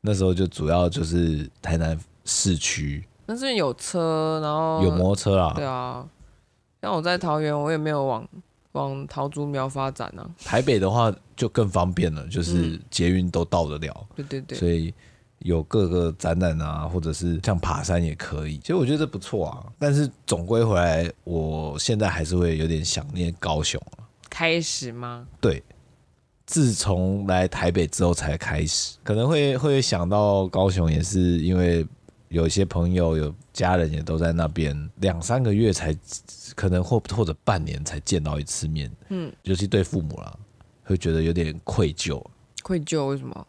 那时候就主要就是台南市区。那是有车，然后有摩托车啊。对啊，像我在桃园，我也没有往往桃竹苗发展啊。台北的话就更方便了，就是捷运都到得了。对对对。所以。有各个展览啊，或者是像爬山也可以。其实我觉得这不错啊，但是总归回来，我现在还是会有点想念高雄。开始吗？对，自从来台北之后才开始，可能会会想到高雄，也是因为有一些朋友、有家人也都在那边，两三个月才可能或或者半年才见到一次面。嗯，尤其对父母啦，会觉得有点愧疚。愧疚为什么？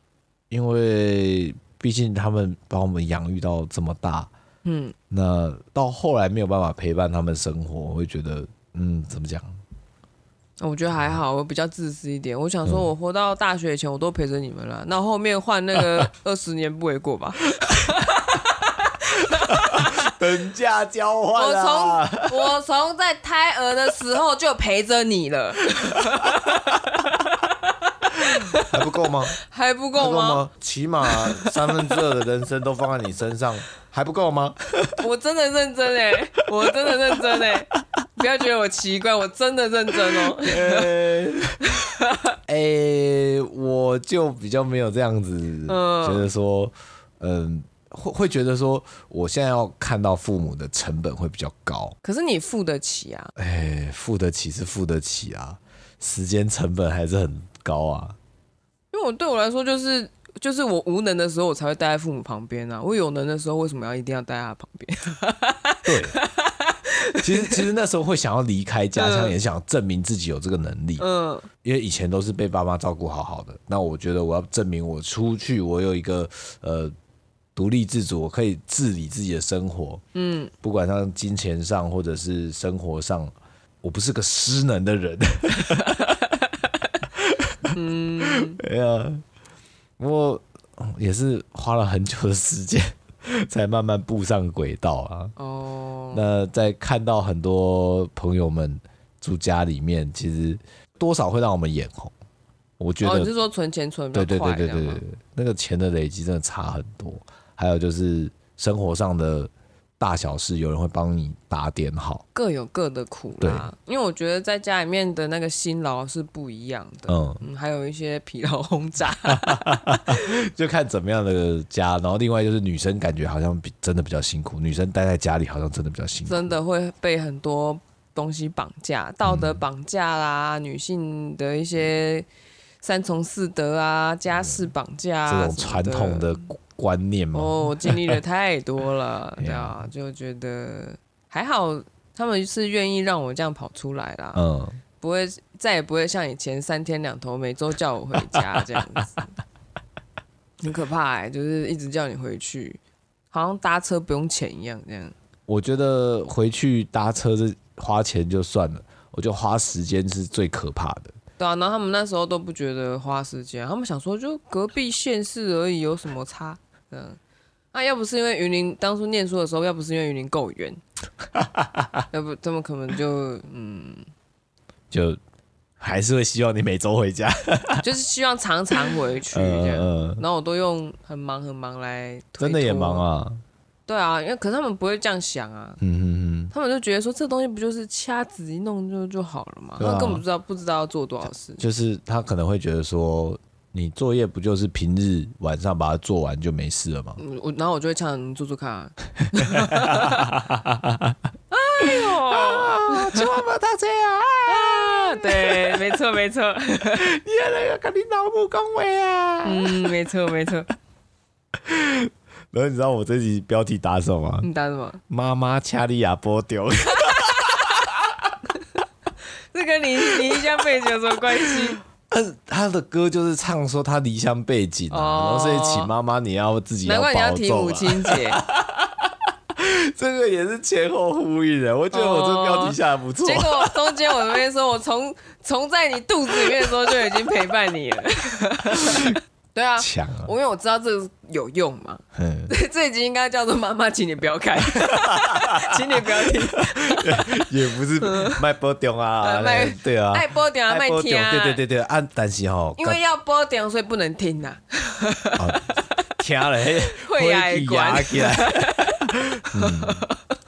因为毕竟他们把我们养育到这么大，嗯，那到后来没有办法陪伴他们生活，我会觉得，嗯，怎么讲？我觉得还好，我比较自私一点。我想说，我活到大学以前，我都陪着你们了。那后面换那个 <laughs> 二十年不为过吧？等价交换啊！我从我从在胎儿的时候就陪着你了，<laughs> 还不够吗？还不够吗？吗起码三分之二的人生都放在你身上，还不够吗？<laughs> 我真的认真哎，我真的认真哎。不要觉得我奇怪，我真的认真哦。<laughs> 哎、欸，我就比较没有这样子，觉得说，嗯，会会觉得说，我现在要看到父母的成本会比较高。可是你付得起啊？哎、欸，付得起是付得起啊，时间成本还是很高啊。因为我对我来说，就是就是我无能的时候，我才会待在父母旁边啊。我有能的时候，为什么要一定要待在他旁边？对。其实，其实那时候会想要离开家乡，也想证明自己有这个能力。嗯，因为以前都是被爸妈照顾好好的，那我觉得我要证明我出去，我有一个呃独立自主，我可以治理自己的生活。嗯，不管像金钱上或者是生活上，我不是个失能的人。<laughs> 嗯，<laughs> 哎呀，不过也是花了很久的时间。<laughs> 才慢慢步上轨道啊！哦，那在看到很多朋友们住家里面，其实多少会让我们眼红。我觉得，哦，你是说存钱存对对对对对对，那个钱的累积真的差很多。还有就是生活上的。大小事有人会帮你打点好，各有各的苦啦。对，因为我觉得在家里面的那个辛劳是不一样的。嗯，嗯，还有一些疲劳轰炸，<laughs> 就看怎么样的家。然后另外就是女生感觉好像比真的比较辛苦，女生待在家里好像真的比较辛苦，真的会被很多东西绑架，道德绑架啦，嗯、女性的一些三从四德啊，家事绑架、嗯、这种传统的。观念嘛，哦，我经历了太多了，对啊，就觉得还好，他们是愿意让我这样跑出来啦，嗯，不会再也不会像以前三天两头每周叫我回家这样子，<laughs> 很可怕哎、欸，就是一直叫你回去，好像搭车不用钱一样这样。我觉得回去搭车是花钱就算了，我觉得花时间是最可怕的。对啊，然后他们那时候都不觉得花时间，他们想说就隔壁县市而已，有什么差？嗯，那、啊、要不是因为云林当初念书的时候，要不是因为云林够远，<laughs> 要不他们可能就嗯，就还是会希望你每周回家，<laughs> 就是希望常常回去这样。嗯、然后我都用很忙很忙来推，真的也忙啊。对啊，因为可是他们不会这样想啊。嗯嗯嗯，他们就觉得说这东西不就是掐指一弄就就好了嘛？啊、他根本不知道不知道要做多少事。就是他可能会觉得说。你作业不就是平日晚上把它做完就没事了吗？我然后我就会唱你做做看、<laughs> 啊。哎呦，千万不要这样啊！对，没错没错。<laughs> 你那个跟你老母讲话啊？嗯，没错没错。然后你知道我这集标题打什么吗？你打什么？妈妈掐利亚波丢。这跟你你离乡背景有什么关系？<laughs> 他的歌就是唱说他离乡背景啊，然后所以请妈妈你要自己。难怪你要提母亲节，<laughs> 这个也是前后呼应的。我觉得我这个标题下的不错。结果中间我那边说，我从从在你肚子里面的时候就已经陪伴你了。<laughs> 对啊，强啊！我因为我知道这个有用嘛，嗯，<laughs> 这已经应该叫做妈妈，请你不要看，<laughs> 请你不要听，<laughs> 也不是卖波点啊，对啊，爱波点啊，卖听啊，对对对对，啊，但是吼，因为要波点，所以不能听呐，听了会压起来，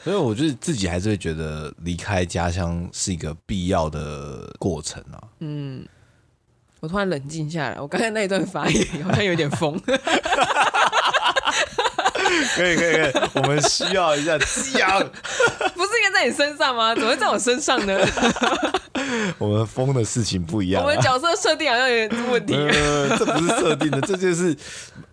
所以我觉得自己还是会觉得离开家乡是一个必要的过程啊，嗯。我突然冷静下来，我刚才那一段发言好像有点疯。可以可以可以，我们需要一下激昂。<laughs> 不是应该在你身上吗？怎么会在我身上呢？<laughs> 我们疯的事情不一样、啊。我们角色设定好像有点问题、呃。这不是设定的，这就是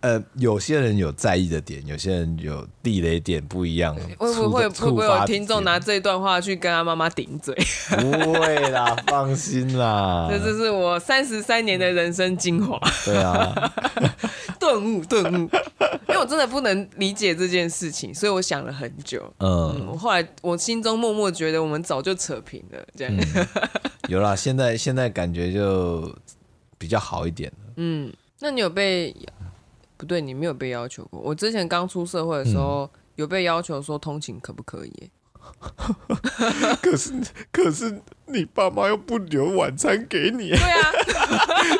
呃，有些人有在意的点，有些人有地雷点不一样。<laughs> 会不会会不会有听众拿这段话去跟他妈妈顶嘴？不会啦，放心啦。<laughs> 这就是我三十三年的人生精华。对啊，顿悟顿悟，<laughs> 因为我真的不能理解这件事情，所以我想了很久。嗯，嗯，我后来我心中默默觉得，我们早就扯平了。这样、嗯、有啦，现在现在感觉就比较好一点了。<laughs> 嗯，那你有被不对？你没有被要求过。我之前刚出社会的时候，嗯、有被要求说通勤可不可以？<laughs> 可是可是你爸妈又不留晚餐给你。对啊，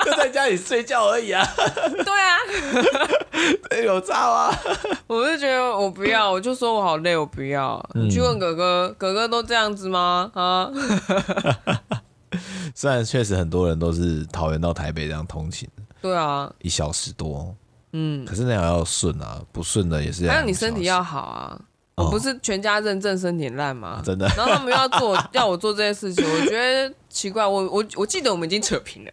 就在家里睡觉而已啊。对啊，<laughs> 有差吗？我就觉得我不要，我就说我好累，我不要。你去问哥哥，哥哥都这样子吗？啊？<laughs> 虽然确实很多人都是桃园到台北这样通勤。对啊，一小时多。嗯，可是那样要顺啊，不顺的也是。还有你身体要好啊。我不是全家认证身体烂吗？真的。然后他们要做，<laughs> 要我做这些事情，我觉得奇怪。我我我记得我们已经扯平了。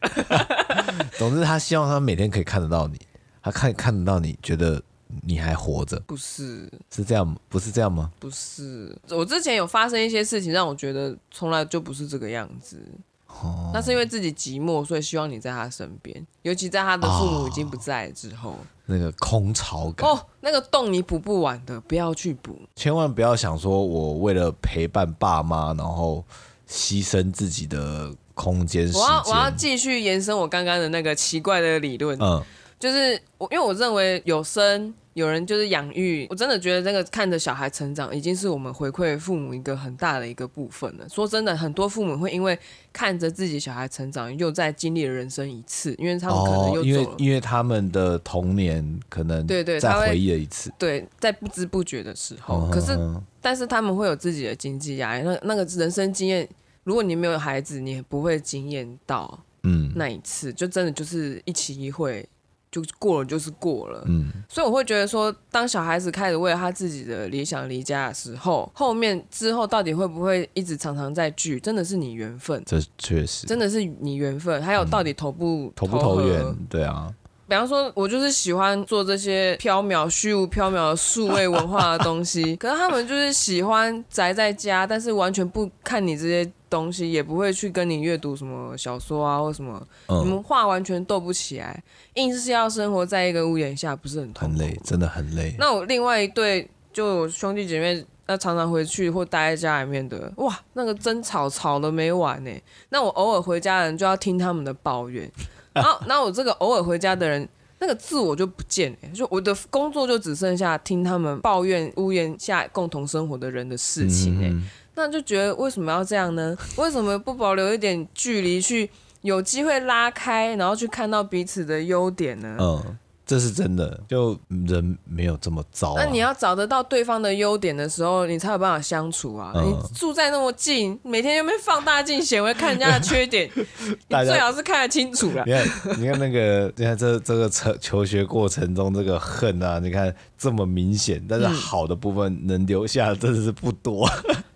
<laughs> 总之，他希望他每天可以看得到你，他看看得到你，觉得你还活着。不是，是这样，不是这样吗？不是，我之前有发生一些事情，让我觉得从来就不是这个样子。哦，那是因为自己寂寞，所以希望你在他身边，尤其在他的父母已经不在之后。哦那个空巢感哦，那个洞你补不完的，不要去补。千万不要想说，我为了陪伴爸妈，然后牺牲自己的空间时间。我要我要继续延伸我刚刚的那个奇怪的理论，嗯，就是我因为我认为有生。有人就是养育，我真的觉得这个看着小孩成长，已经是我们回馈父母一个很大的一个部分了。说真的，很多父母会因为看着自己小孩成长，又再经历了人生一次，因为他们可能又，哦、因为因为他们的童年可能对对再回忆了一次，对，在不知不觉的时候，可是但是他们会有自己的经济压力，那那个人生经验，如果你没有孩子，你也不会经验到嗯那一次，嗯、就真的就是一期一会。就过了，就是过了。嗯，所以我会觉得说，当小孩子开始为了他自己的理想离家的时候，后面之后到底会不会一直常常在聚，真的是你缘分。这确实，真的是你缘分。还有到底投不投不投缘？对啊。比方说，我就是喜欢做这些缥缈、虚无缥缈的数位文化的东西，<laughs> 可是他们就是喜欢宅在家，但是完全不看你这些东西，也不会去跟你阅读什么小说啊或什么，嗯、你们话完全斗不起来，硬是要生活在一个屋檐下，不是很？很累，真的很累。那我另外一对就兄弟姐妹，那常常回去或待在家里面的，哇，那个争吵吵得没完呢。那我偶尔回家的人就要听他们的抱怨。<laughs> 然后，那我这个偶尔回家的人，那个自我就不见了，就我的工作就只剩下听他们抱怨屋檐下共同生活的人的事情哎，嗯、那就觉得为什么要这样呢？<laughs> 为什么不保留一点距离，去有机会拉开，然后去看到彼此的优点呢？嗯。这是真的，就人没有这么糟啊。那你要找得到对方的优点的时候，你才有办法相处啊。嗯、你住在那么近，每天又没放大镜显微看人家的缺点？<laughs> 你最好是看得清楚了。你看，你看那个，你看这这个求求学过程中这个恨啊，你看这么明显，但是好的部分能留下真的是不多。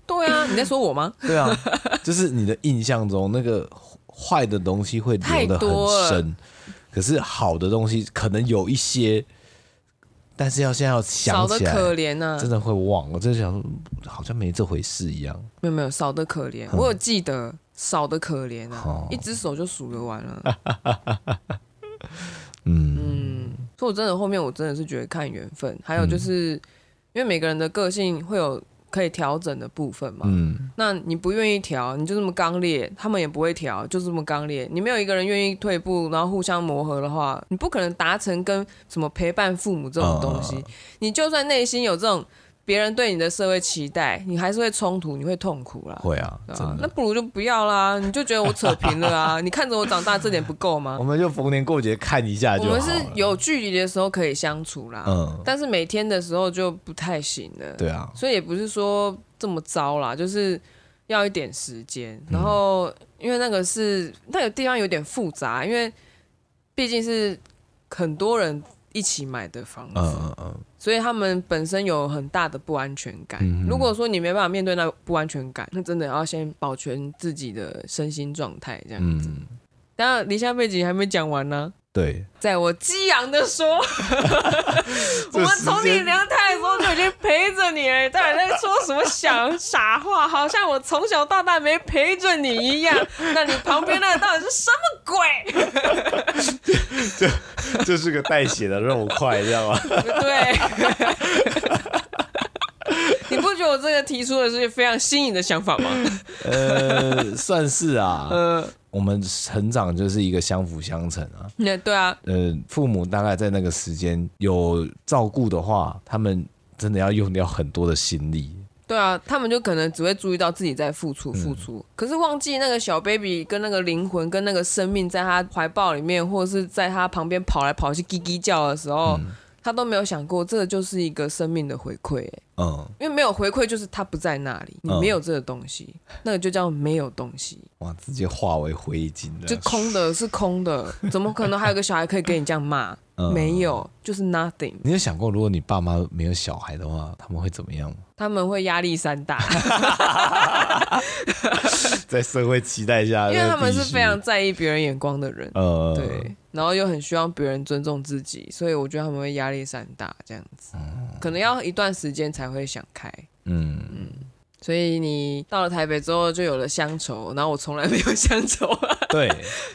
嗯、对啊，你在说我吗？对啊，就是你的印象中那个坏的东西会留的很深。可是好的东西可能有一些，但是要现在要想起来，少的可怜啊，真的会忘。我真的想说，好像没这回事一样。没有没有，少的可怜，嗯、我有记得少的可怜啊，哦、一只手就数得完了。<laughs> 嗯嗯，所以我真的后面我真的是觉得看缘分，还有就是、嗯、因为每个人的个性会有。可以调整的部分嘛？嗯，那你不愿意调，你就这么刚烈，他们也不会调，就这么刚烈。你没有一个人愿意退步，然后互相磨合的话，你不可能达成跟什么陪伴父母这种东西。啊、你就算内心有这种。别人对你的社会期待，你还是会冲突，你会痛苦啦。会啊，真的。那不如就不要啦，你就觉得我扯平了啊？<laughs> 你看着我长大，这点不够吗？我们就逢年过节看一下就好。我们是有距离的时候可以相处啦，嗯，但是每天的时候就不太行了。对啊，所以也不是说这么糟啦，就是要一点时间。然后，因为那个是那个地方有点复杂，因为毕竟是很多人。一起买的房子，嗯嗯嗯，所以他们本身有很大的不安全感。嗯如果说你没办法面对那不安全感，那真的要先保全自己的身心状态，这样子。嗯，当然，离乡背景还没讲完呢。对，在我激昂的说，<laughs> 我们从你娘胎的时候就已经陪着你了，到底在说什么想傻话？好像我从小到大没陪着你一样。<laughs> 那你旁边那个到底是什么鬼？<laughs> 这这是个带血的肉块，知道吗？对。你不觉得我这个提出的是非常新颖的想法吗？<laughs> 呃，算是啊。<laughs> 呃。我们成长就是一个相辅相成啊。那对啊，呃，父母大概在那个时间有照顾的话，他们真的要用掉很多的心力。对啊，他们就可能只会注意到自己在付出付出，嗯、可是忘记那个小 baby 跟那个灵魂跟那个生命在他怀抱里面，或者是在他旁边跑来跑去叽叽叫的时候。嗯他都没有想过，这个就是一个生命的回馈，嗯，因为没有回馈，就是他不在那里，你没有这个东西，嗯、那个就叫没有东西，哇，直接化为灰烬的，就空的，是空的，怎么可能还有个小孩可以跟你这样骂？嗯、没有，就是 nothing。你有想过，如果你爸妈没有小孩的话，他们会怎么样？他们会压力山大，<laughs> 在社会期待下，因为他们是非常在意别人眼光的人，呃，对，然后又很希望别人尊重自己，所以我觉得他们会压力山大，这样子，嗯、可能要一段时间才会想开，嗯。嗯。所以你到了台北之后就有了乡愁，然后我从来没有 <laughs> 乡愁。啊对，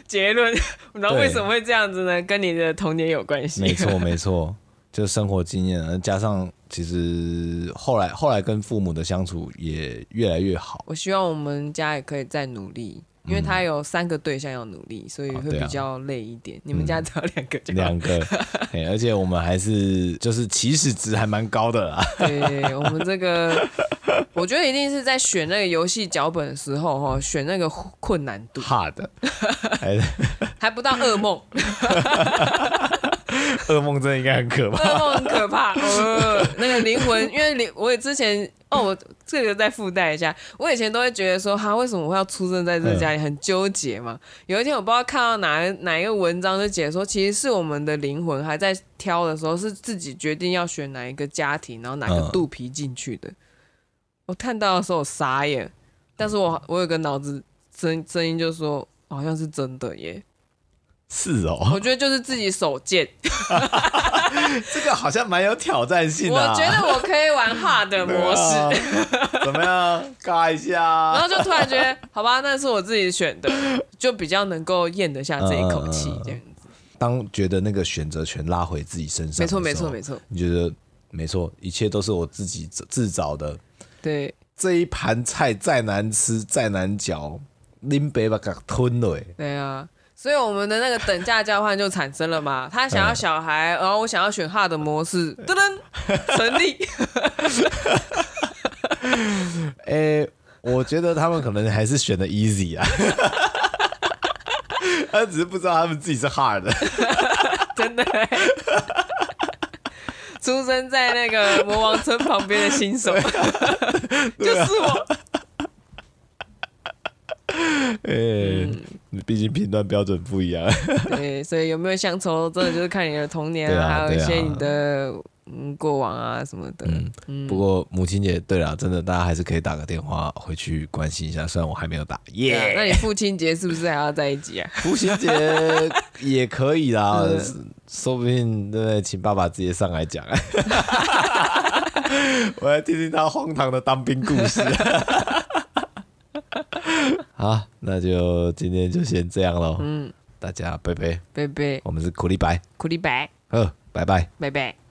结论，然后为什么会这样子呢？跟你的童年有关系。没错，<laughs> 没错，就生活经验，加上其实后来后来跟父母的相处也越来越好。我希望我们家也可以再努力。因为他有三个对象要努力，所以会比较累一点。你们家只有两个，两个，<laughs> 而且我们还是就是起始值还蛮高的啦。对，我们这个，<laughs> 我觉得一定是在选那个游戏脚本的时候哈，选那个困难度，hard，还 <laughs> 还不到噩梦。噩梦真的应该很可怕，噩梦很可怕。呃，那个灵魂，因为灵，我也之前哦，我这个再附带一下，我以前都会觉得说，哈，为什么我会要出生在这家里，很纠结嘛。有一天我不知道看到哪哪一个文章就解说，其实是我们的灵魂还在挑的时候，是自己决定要选哪一个家庭，然后哪个肚皮进去的。我看到的时候我傻眼，但是我我有个脑子声声音就说，好像是真的耶。是哦，我觉得就是自己手贱，<laughs> <laughs> 这个好像蛮有挑战性的，啊。我觉得我可以玩 hard 的模式，啊，怎么样？尬一下，然后就突然觉得，好吧，那是我自己选的，就比较能够咽得下这一口气，这样子，呃。当觉得那个选择权拉回自己身上，没错，没错，没错。你觉得没错，一切都是我自己自找的。对，这一盘菜再难吃再难嚼，林北把它吞了。对啊。所以我们的那个等价交换就产生了嘛，<laughs> 他想要小孩，然后我想要选 hard 的模式，噔噔，成立。哎、欸，我觉得他们可能还是选的 easy 啊，<laughs> 他只是不知道他们自己是 hard 的，<laughs> 真的。出生在那个魔王村旁边的新手，就是我。哎、欸。嗯毕竟评断标准不一样，<laughs> 对，所以有没有乡愁，真的就是看你的童年啊，还有一些你的嗯过往啊什么的。嗯，不过母亲节，对了，真的大家还是可以打个电话回去关心一下，虽然我还没有打。耶，那你父亲节是不是还要在一起啊？<laughs> 父亲节也可以啦，<laughs> 说不定对不对？请爸爸直接上来讲，我来听听他荒唐的当兵故事。<laughs> 好，那就今天就先这样喽。嗯，大家拜拜，拜拜。我们是苦力白，苦力白。好，拜拜，拜拜。